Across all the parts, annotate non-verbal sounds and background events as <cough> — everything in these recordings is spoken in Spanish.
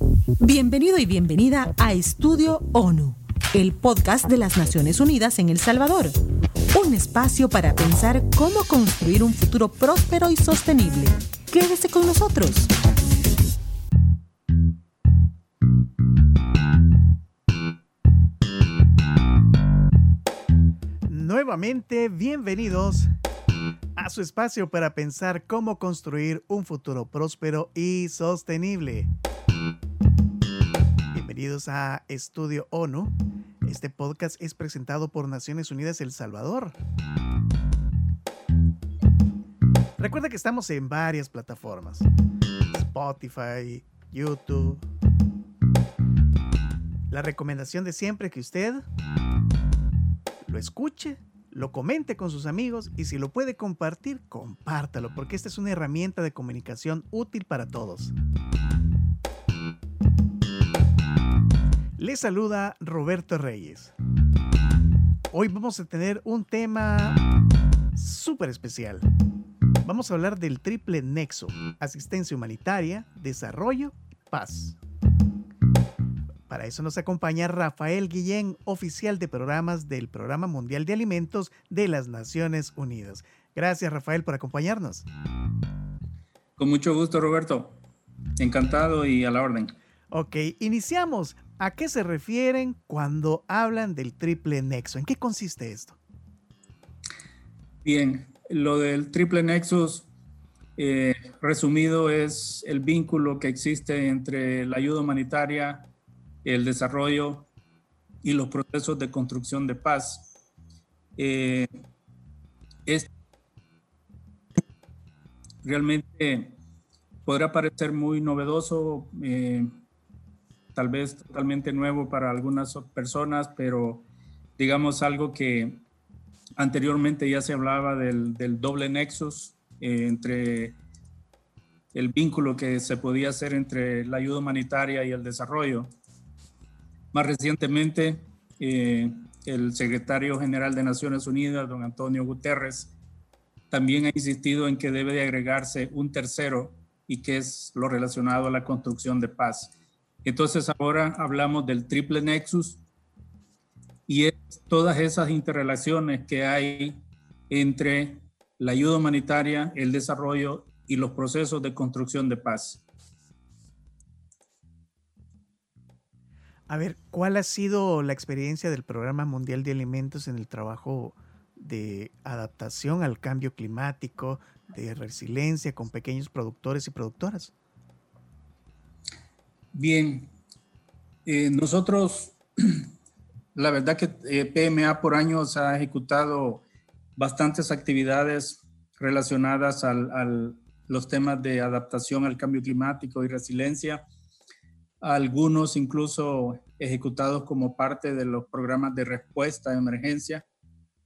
Bienvenido y bienvenida a Estudio ONU, el podcast de las Naciones Unidas en El Salvador. Un espacio para pensar cómo construir un futuro próspero y sostenible. Quédese con nosotros. Nuevamente, bienvenidos a su espacio para pensar cómo construir un futuro próspero y sostenible. Bienvenidos a Estudio ONU. Este podcast es presentado por Naciones Unidas El Salvador. Recuerda que estamos en varias plataformas. Spotify, YouTube. La recomendación de siempre que usted lo escuche, lo comente con sus amigos y si lo puede compartir, compártalo, porque esta es una herramienta de comunicación útil para todos. Le saluda Roberto Reyes. Hoy vamos a tener un tema súper especial. Vamos a hablar del triple nexo, asistencia humanitaria, desarrollo, paz. Para eso nos acompaña Rafael Guillén, oficial de programas del Programa Mundial de Alimentos de las Naciones Unidas. Gracias, Rafael, por acompañarnos. Con mucho gusto, Roberto. Encantado y a la orden. Ok, iniciamos. ¿A qué se refieren cuando hablan del triple nexo? ¿En qué consiste esto? Bien, lo del triple nexus, eh, resumido, es el vínculo que existe entre la ayuda humanitaria, el desarrollo y los procesos de construcción de paz. Eh, es realmente podrá parecer muy novedoso, eh, tal vez totalmente nuevo para algunas personas, pero digamos algo que anteriormente ya se hablaba del, doble nexus eh, entre el vínculo que se podía hacer entre la ayuda humanitaria y el desarrollo. Más recientemente, eh, el secretario general de Naciones Unidas, don Antonio Guterres, también ha insistido en que debe de agregarse un tercero y que es lo relacionado a la construcción de paz. Entonces ahora hablamos del triple nexus y es todas esas interrelaciones que hay entre la ayuda humanitaria, el desarrollo y los procesos de construcción de paz. A ver, ¿cuál ha sido la experiencia del Programa Mundial de Alimentos en el trabajo de adaptación al cambio climático, de resiliencia con pequeños productores y productoras? Bien, eh, nosotros, <clears throat> la verdad que eh, PMA por años ha ejecutado bastantes actividades relacionadas a los temas de adaptación al cambio climático y resiliencia. Algunos incluso ejecutados como parte de los programas de respuesta a emergencia,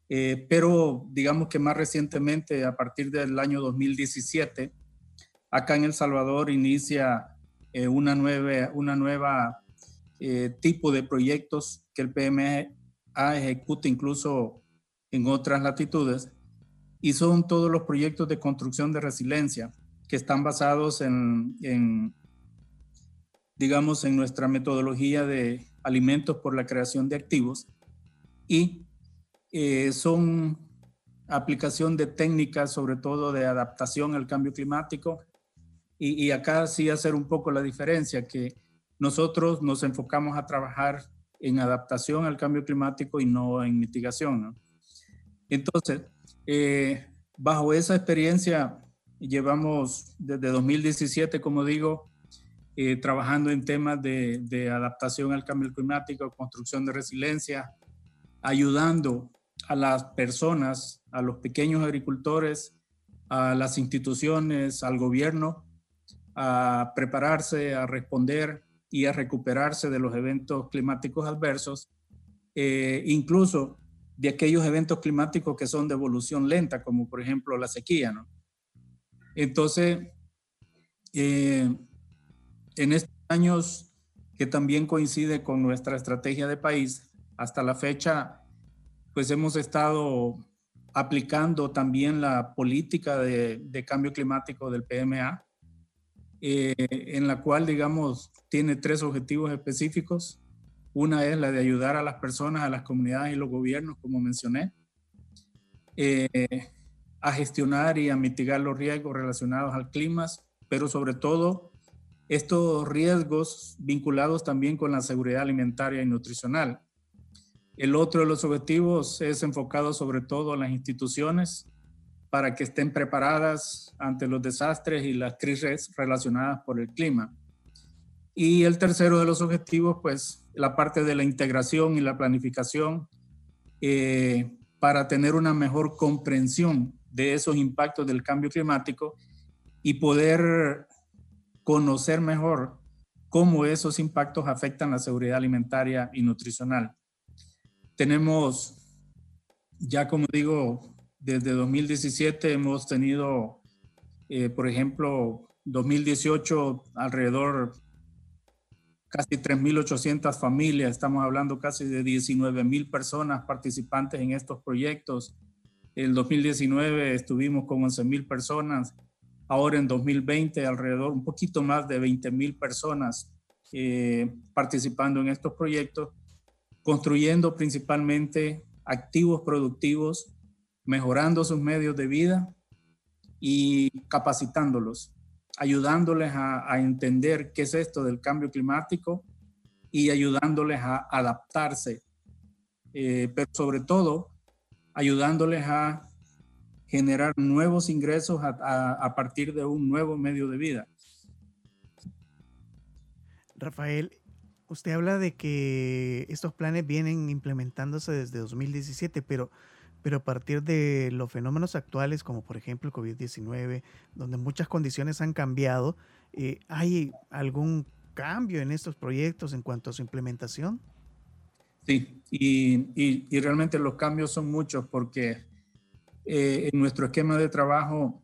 eh, pero digamos que más recientemente, a partir del año 2017, acá en El Salvador inicia eh, una nueva, una nueva eh, tipo de proyectos que el PMA ejecuta incluso en otras latitudes, y son todos los proyectos de construcción de resiliencia que están basados en, en digamos, en nuestra metodología de alimentos por la creación de activos y eh, son aplicación de técnicas, sobre todo de adaptación al cambio climático. Y, acá sí hacer un poco la diferencia, que nosotros nos enfocamos a trabajar en adaptación al cambio climático y no en mitigación. Entonces, eh, bajo esa experiencia, llevamos desde 2017, como digo, eh, trabajando en temas de, adaptación al cambio climático, construcción de resiliencia, ayudando a las personas, a los pequeños agricultores, a las instituciones, al gobierno, a prepararse, a responder y a recuperarse de los eventos climáticos adversos, eh, incluso de aquellos eventos climáticos que son de evolución lenta, como por ejemplo la sequía. ¿no? Entonces, eh, en estos años que también coincide con nuestra estrategia de país, hasta la fecha, pues hemos estado aplicando también la política de, cambio climático del PMA eh, en la cual, digamos, tiene tres objetivos específicos. Una es la de ayudar a las personas, a las comunidades y los gobiernos, como mencioné, eh, a gestionar y a mitigar los riesgos relacionados al clima, pero sobre todo estos riesgos vinculados también con la seguridad alimentaria y nutricional. El otro de los objetivos es enfocado sobre todo a las instituciones para que estén preparadas ante los desastres y las crisis relacionadas por el clima. Y el tercero de los objetivos, pues la parte de la integración y la planificación eh, para tener una mejor comprensión de esos impactos del cambio climático y poder conocer mejor cómo esos impactos afectan la seguridad alimentaria y nutricional. Tenemos, ya como digo, desde 2017 hemos tenido, eh, por ejemplo, 2018 alrededor casi 3.800 familias, estamos hablando casi de 19.000 personas participantes en estos proyectos. En 2019 estuvimos con 11.000 personas, ahora en 2020 alrededor un poquito más de 20.000 personas eh, participando en estos proyectos, construyendo principalmente activos productivos, mejorando sus medios de vida y capacitándolos ayudándoles a, entender qué es esto del cambio climático y ayudándoles a adaptarse, eh, pero sobre todo ayudándoles a generar nuevos ingresos a, partir de un nuevo medio de vida. Rafael, usted habla de que estos planes vienen implementándose desde 2017, pero pero a partir de los fenómenos actuales, como por ejemplo el COVID-19, donde muchas condiciones han cambiado, eh, ¿hay algún cambio en estos proyectos en cuanto a su implementación? Sí, y, y, realmente los cambios son muchos porque eh, en nuestro esquema de trabajo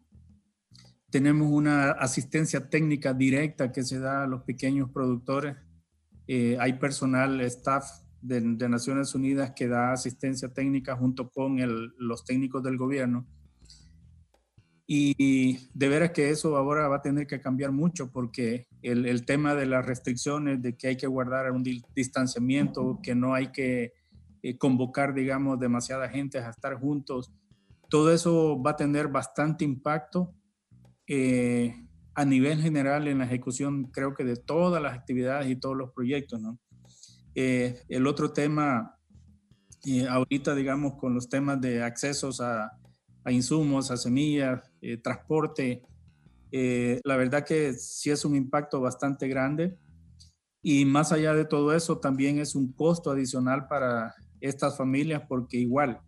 tenemos una asistencia técnica directa que se da a los pequeños productores. Eh, hay personal, staff de, Naciones Unidas que da asistencia técnica junto con los técnicos del gobierno. Y de veras que eso ahora va a tener que cambiar mucho porque el, tema de las restricciones, de que hay que guardar un distanciamiento, que no hay que eh, convocar, digamos, demasiada gente a estar juntos, todo eso va a tener bastante impacto eh, a nivel general en la ejecución, creo que de todas las actividades y todos los proyectos, ¿no? Eh, el otro tema, eh, ahorita digamos con los temas de accesos a, insumos, a semillas, eh, transporte, la verdad que sí es un impacto bastante grande. Y más allá de todo eso, también es un costo adicional para estas familias porque igual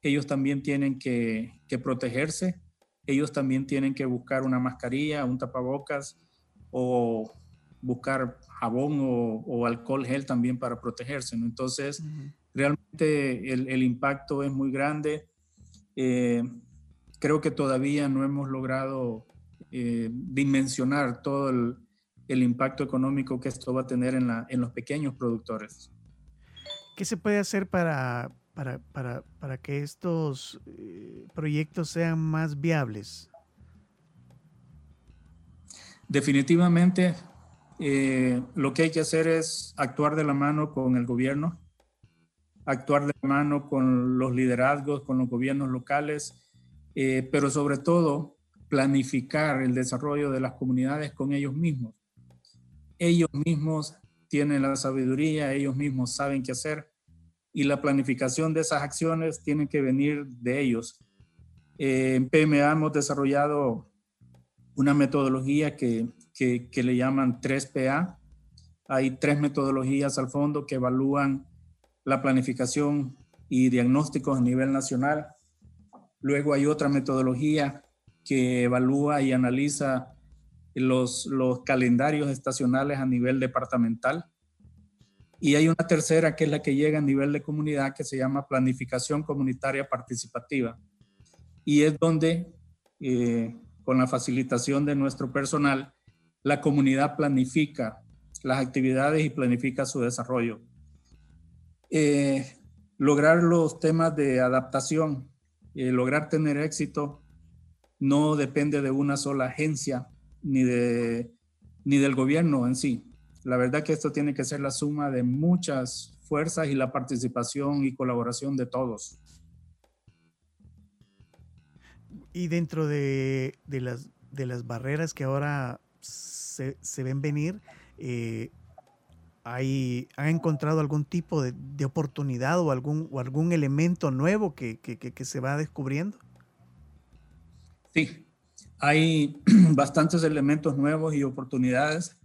ellos también tienen que protegerse, ellos también tienen que buscar una mascarilla, un tapabocas o buscar jabón o, alcohol gel también para protegerse. ¿no? Entonces, realmente el, impacto es muy grande. Eh, creo que todavía no hemos logrado eh, dimensionar todo el, impacto económico que esto va a tener en, la, en los pequeños productores. ¿Qué se puede hacer para, para, para, para que estos eh, proyectos sean más viables? Definitivamente eh, lo que hay que hacer es actuar de la mano con el gobierno, actuar de la mano con los liderazgos, con los gobiernos locales, eh, pero sobre todo planificar el desarrollo de las comunidades con ellos mismos. Ellos mismos tienen la sabiduría, ellos mismos saben qué hacer y la planificación de esas acciones tiene que venir de ellos. Eh, en PMA hemos desarrollado una metodología que que, le llaman 3PA. Hay tres metodologías al fondo que evalúan la planificación y diagnósticos a nivel nacional. Luego hay otra metodología que evalúa y analiza los, los calendarios estacionales a nivel departamental. Y hay una tercera que es la que llega a nivel de comunidad que se llama planificación comunitaria participativa. Y es donde, eh, con la facilitación de nuestro personal, la comunidad planifica las actividades y planifica su desarrollo. Eh, lograr los temas de adaptación, eh, lograr tener éxito, no depende de una sola agencia ni de ni del gobierno en sí. La verdad que esto tiene que ser la suma de muchas fuerzas y la participación y colaboración de todos. Y dentro de, las, de las barreras que ahora se, ven venir, eh, hay, ¿han encontrado algún tipo de, oportunidad o algún, algún elemento nuevo que, que se va descubriendo? Sí, hay <clears throat> bastantes elementos nuevos y oportunidades.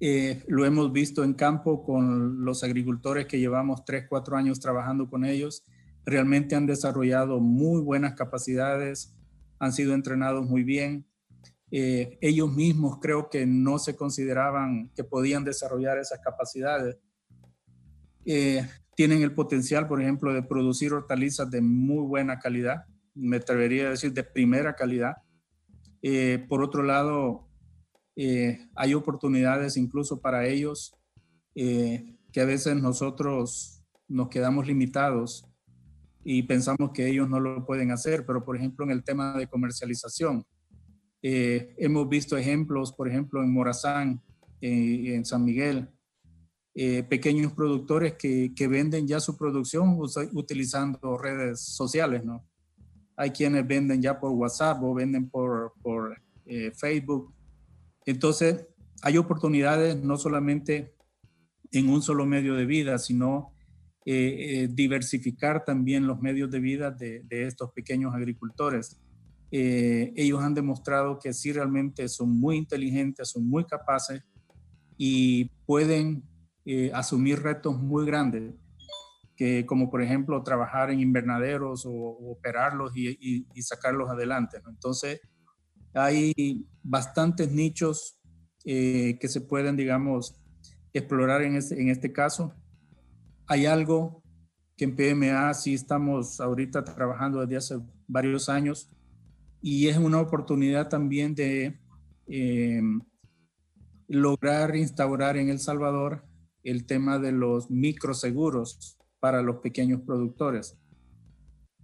Eh, lo hemos visto en campo con los agricultores que llevamos 3, 4 años trabajando con ellos. Realmente han desarrollado muy buenas capacidades, han sido entrenados muy bien. Eh, ellos mismos creo que no se consideraban que podían desarrollar esas capacidades. Eh, tienen el potencial, por ejemplo, de producir hortalizas de muy buena calidad, me atrevería a decir de primera calidad. por otro lado, eh, hay oportunidades incluso para ellos eh, que a veces nosotros nos quedamos limitados y pensamos que ellos no lo pueden hacer, pero por ejemplo en el tema de comercialización, eh, hemos visto ejemplos, por ejemplo en Morazán, en San Miguel, pequeños productores que, que, venden ya su producción utilizando redes sociales, ¿no? Hay quienes venden ya por WhatsApp o venden por, por Facebook entonces, hay oportunidades no solamente en un solo medio de vida, sino eh, eh, diversificar también los medios de vida de, estos pequeños agricultores. Eh, ellos han demostrado que sí realmente son muy inteligentes, son muy capaces y pueden asumir retos muy grandes, que como por ejemplo trabajar en invernaderos o, operarlos y, sacarlos adelante. Entonces, hay bastantes nichos eh, que se pueden, digamos, explorar en este, en este caso. Hay algo que en PMA sí estamos ahorita trabajando desde hace varios años y es una oportunidad también de eh, lograr instaurar en El Salvador el tema de los microseguros para los pequeños productores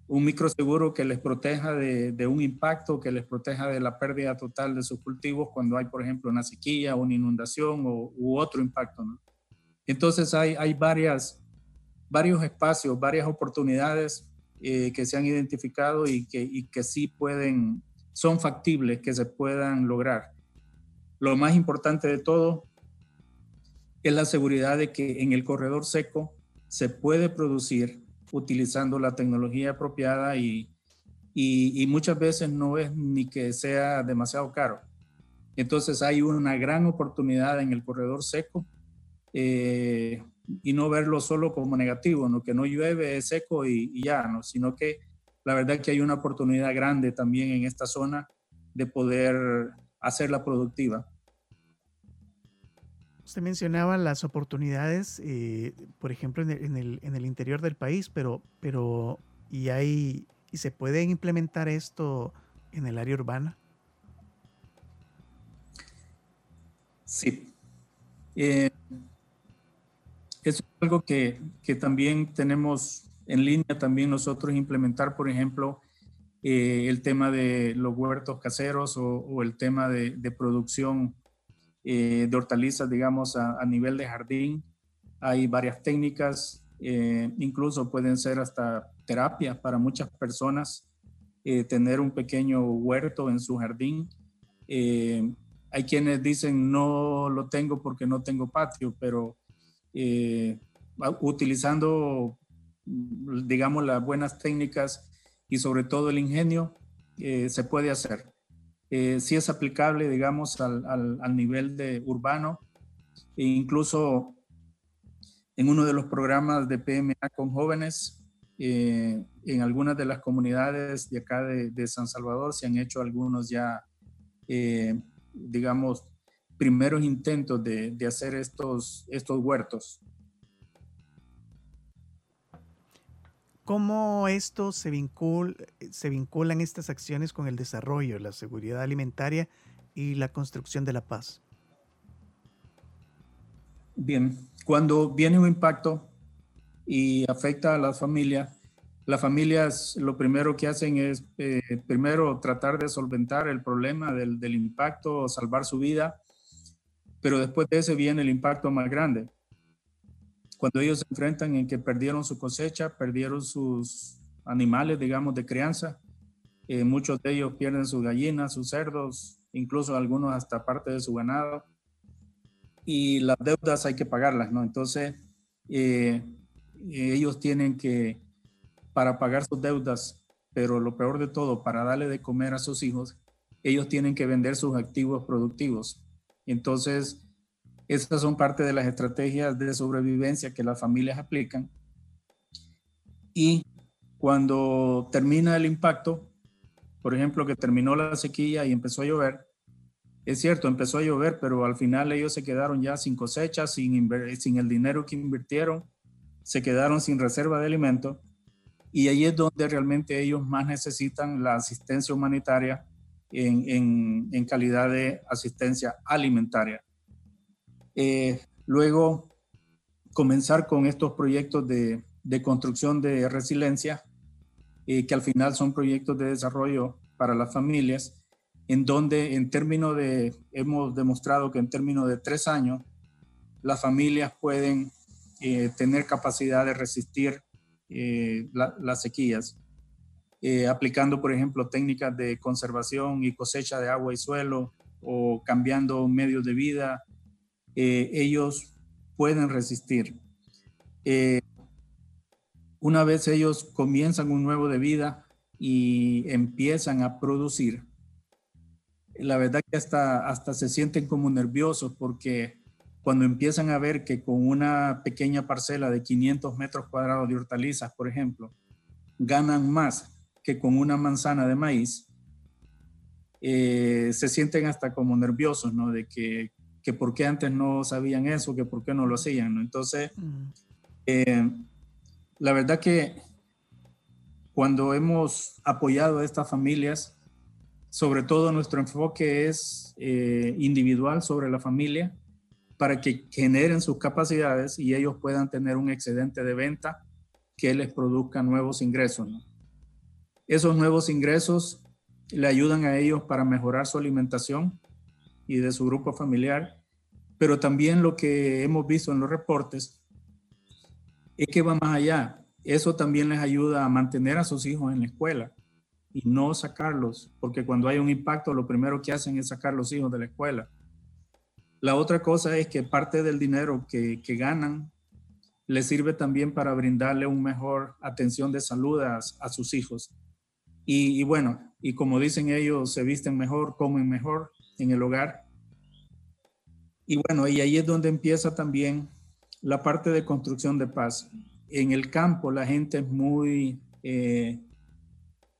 un microseguro que les proteja de, un impacto, que les proteja de la pérdida total de sus cultivos cuando hay, por ejemplo, una sequía, una inundación o, u otro impacto. Entonces hay, hay varias, varios espacios, varias oportunidades eh, que se han identificado y que, y que sí pueden, son factibles, que se puedan lograr. Lo más importante de todo es la seguridad de que en el corredor seco se puede producir utilizando la tecnología apropiada y, y, muchas veces no es ni que sea demasiado caro. Entonces hay una gran oportunidad en el corredor seco eh, y no verlo solo como negativo, ¿no? que no llueve, es seco y, ya, ¿no? sino que la verdad que hay una oportunidad grande también en esta zona de poder hacerla productiva. Usted mencionaba las oportunidades, eh, por ejemplo, en el, interior del país, pero, pero ¿y, hay, ¿y se puede implementar esto en el área urbana? Sí. Eh, es algo que, también tenemos en línea, también nosotros implementar, por ejemplo, eh, el tema de los huertos caseros o, el tema de, de producción eh, de hortalizas, digamos, a, nivel de jardín. Hay varias técnicas, eh, incluso pueden ser hasta terapias para muchas personas, eh, tener un pequeño huerto en su jardín. hay quienes dicen no lo tengo porque no tengo patio, pero utilizando, digamos, las buenas técnicas y sobre todo el ingenio, se puede hacer eh, sí es aplicable, digamos, al, al, nivel de urbano. E incluso en uno de los programas de PMA con jóvenes, eh, en algunas de las comunidades de acá de, San Salvador se han hecho algunos ya, eh, digamos, primeros intentos de, de, hacer estos, estos huertos. ¿Cómo esto se, vincula, se vinculan estas acciones con el desarrollo, la seguridad alimentaria y la construcción de la paz? Bien, cuando viene un impacto y afecta a las familias, las familias lo primero que hacen es eh, primero tratar de solventar el problema del, del impacto, salvar su vida Pero después de ese viene el impacto más grande. Cuando ellos se enfrentan en que perdieron su cosecha, perdieron sus animales, digamos, de crianza, eh, muchos de ellos pierden sus gallinas, sus cerdos, incluso algunos hasta parte de su ganado. Y las deudas hay que pagarlas, ¿no? Entonces, eh, ellos tienen que, para pagar sus deudas, pero lo peor de todo, para darle de comer a sus hijos, ellos tienen que vender sus activos productivos. Entonces, estas son parte de las estrategias de sobrevivencia que las familias aplican. Y cuando termina el impacto, por ejemplo, que terminó la sequía y empezó a llover, es cierto, empezó a llover, pero al final ellos se quedaron ya sin cosecha, sin, sin el dinero que invirtieron, se quedaron sin reserva de alimento y ahí es donde realmente ellos más necesitan la asistencia humanitaria en, calidad de asistencia alimentaria. Eh, luego, comenzar con estos proyectos de, construcción de resiliencia, eh, que al final son proyectos de desarrollo para las familias, en donde en términos de, hemos demostrado que en términos de tres años, las familias pueden eh, tener capacidad de resistir las sequías, eh, aplicando, por ejemplo, técnicas de conservación y cosecha de agua y suelo o cambiando medios de vida, ellos pueden resistir. una vez ellos comienzan un nuevo de vida y empiezan a producir, la verdad que hasta, hasta se sienten como nerviosos porque cuando empiezan a ver que con una pequeña parcela de 500 metros cuadrados de hortalizas, por ejemplo, ganan más que con una manzana de maíz, eh, se sienten hasta como nerviosos, ¿no? De que, que por qué antes no sabían eso, que por qué no lo hacían, ¿no? Entonces, eh, la verdad que cuando hemos apoyado a estas familias, sobre todo nuestro enfoque es eh, individual sobre la familia, para que generen sus capacidades y ellos puedan tener un excedente de venta que les produzca nuevos ingresos. Esos nuevos ingresos le ayudan a ellos para mejorar su alimentación y de su grupo familiar, pero también lo que hemos visto en los reportes es que va más allá. Eso también les ayuda a mantener a sus hijos en la escuela y no sacarlos, porque cuando hay un impacto lo primero que hacen es sacar los hijos de la escuela la otra cosa es que parte del dinero que, ganan les sirve también para brindarle una mejor atención de salud a, sus hijos. Y, bueno, y como dicen ellos, se visten mejor, comen mejor en el hogar. Y bueno, y ahí es donde empieza también la parte de construcción de paz. En el campo la gente es muy, eh,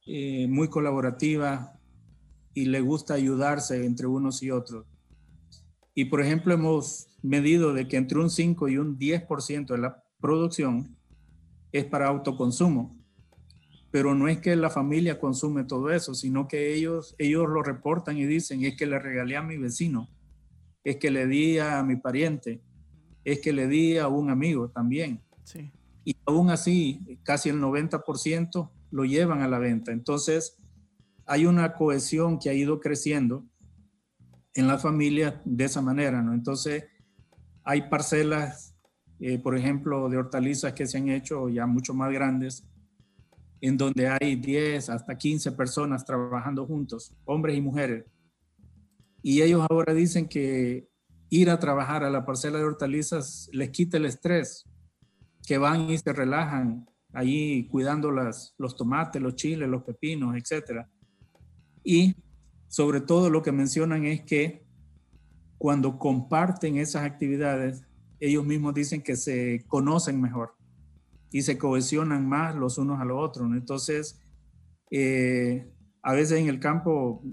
eh, muy colaborativa y le gusta ayudarse entre unos y otros. Y por ejemplo, hemos medido de que entre un 5 y un 10% de la producción es para autoconsumo. Pero no es que la familia consume todo eso, sino que ellos, ellos lo reportan y dicen, es que le regalé a mi vecino, es que le di a mi pariente, es que le di a un amigo también. Y aún así, casi el 90% lo llevan a la venta. Entonces, hay una cohesión que ha ido creciendo en la familia de esa manera, ¿no? Entonces, hay parcelas, eh, por ejemplo, de hortalizas que se han hecho ya mucho más grandes, en donde hay 10 hasta 15 personas trabajando juntos, hombres y mujeres. Y ellos ahora dicen que ir a trabajar a la parcela de hortalizas les quita el estrés, que van y se relajan allí cuidando las, los tomates, los chiles, los pepinos, etc. Y sobre todo lo que mencionan es que cuando comparten esas actividades, ellos mismos dicen que se conocen mejor y se cohesionan más los unos a los otros. Entonces, eh, a veces en el campo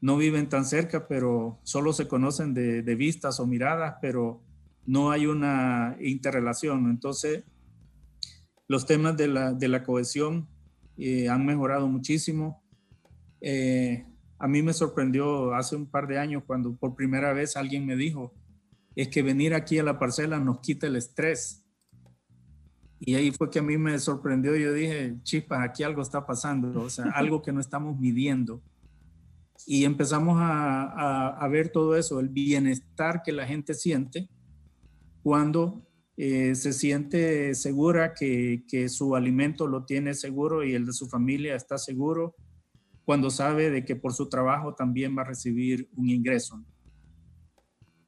no viven tan cerca, pero solo se conocen de, vistas o miradas, pero no hay una interrelación. Entonces, los temas de la, cohesión eh, han mejorado muchísimo. Eh, a mí me sorprendió hace un par de años cuando por primera vez alguien me dijo, es que venir aquí a la parcela nos quita el estrés. Y ahí fue que a mí me sorprendió. Yo dije, chispas, aquí algo está pasando, o sea, algo que no estamos midiendo. y empezamos a, ver todo eso, el bienestar que la gente siente cuando eh, se siente segura que, que, su alimento lo tiene seguro y el de su familia está seguro, cuando sabe de que por su trabajo también va a recibir un ingreso.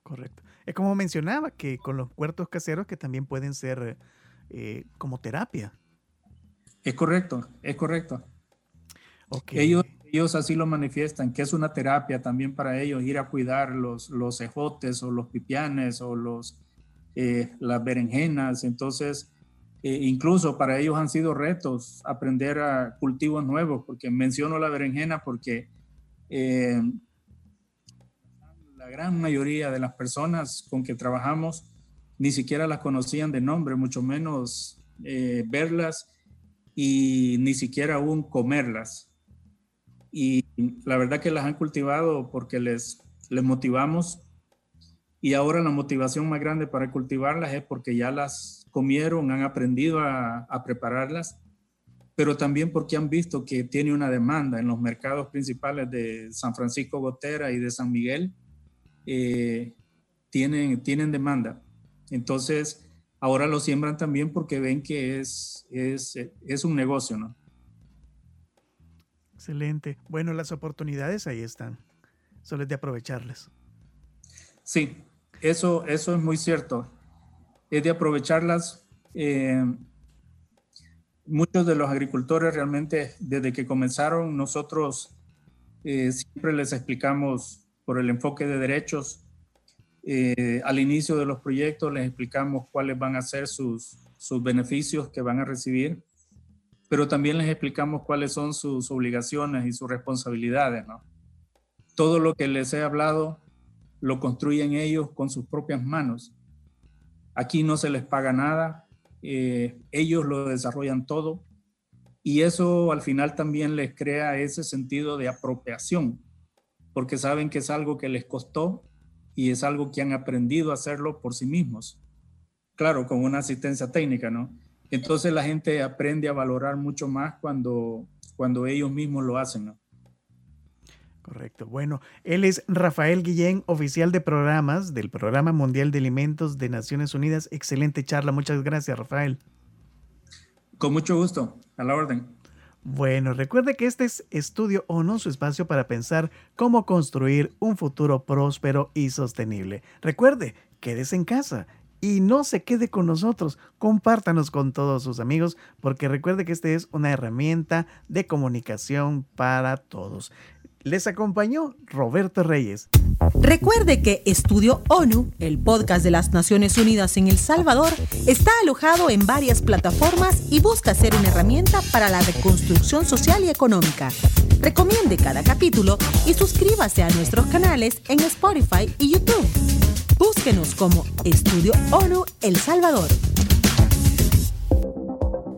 Correcto. Es como mencionaba, que con los huertos caseros que también pueden ser eh, como terapia. Es correcto, es correcto. Ellos, ellos así lo manifiestan, que es una terapia también para ellos ir a cuidar los, los ejotes o los pipianes o los, eh, las berenjenas. Entonces, eh, incluso para ellos han sido retos aprender a cultivos nuevos, porque menciono la berenjena porque eh, la gran mayoría de las personas con que trabajamos ni siquiera las conocían de nombre, mucho menos verlas y ni siquiera aún comerlas y la verdad que las han cultivado porque les, les motivamos y ahora la motivación más grande para cultivarlas es porque ya las comieron, han aprendido a, prepararlas, pero también porque han visto que tiene una demanda en los mercados principales de San Francisco Gotera y de San Miguel, eh, tienen, tienen demanda. Entonces, ahora lo siembran también porque ven que es, es, es un negocio, ¿no? Excelente. Bueno, las oportunidades ahí están. Solo es de aprovecharlas. Sí, eso, eso es muy cierto. Es de aprovecharlas. Eh, muchos de los agricultores realmente, desde que comenzaron, nosotros eh, siempre les explicamos por el enfoque de derechos. Eh, al inicio de los proyectos les explicamos cuáles van a ser sus, sus beneficios que van a recibir pero también les explicamos cuáles son sus obligaciones y sus responsabilidades. Todo lo que les he hablado lo construyen ellos con sus propias manos. Aquí no se les paga nada, eh, ellos lo desarrollan todo y eso al final también les crea ese sentido de apropiación, porque saben que es algo que les costó y es algo que han aprendido a hacerlo por sí mismos. Claro, con una asistencia técnica, ¿no? Entonces la gente aprende a valorar mucho más cuando, cuando ellos mismos lo hacen. Correcto. Bueno, él es Rafael Guillén, oficial de programas del Programa Mundial de Alimentos de Naciones Unidas. Excelente charla. Muchas gracias, Rafael. Con mucho gusto. A la orden. Bueno, recuerde que este es Estudio ONU, su espacio para pensar cómo construir un futuro próspero y sostenible. Recuerde, quédese en casa y no se quede con nosotros. Compártanos con todos sus amigos porque recuerde que este es una herramienta de comunicación para todos. Les acompañó Roberto Reyes. Recuerde que Estudio ONU, el podcast de las Naciones Unidas en El Salvador, está alojado en varias plataformas y busca ser una herramienta para la reconstrucción social y económica. Recomiende cada capítulo y suscríbase a nuestros canales en Spotify y YouTube. Búsquenos como Estudio ONU El Salvador.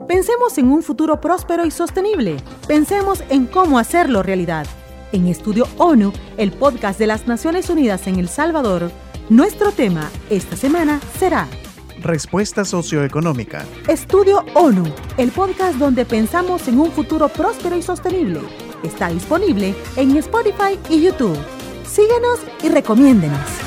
Pensemos en un futuro próspero y sostenible. Pensemos en cómo hacerlo realidad. En Estudio ONU, el podcast de las Naciones Unidas en El Salvador, nuestro tema esta semana será Respuesta socioeconómica. Estudio ONU, el podcast donde pensamos en un futuro próspero y sostenible. Está disponible en Spotify y YouTube. Síguenos y recomiéndenos.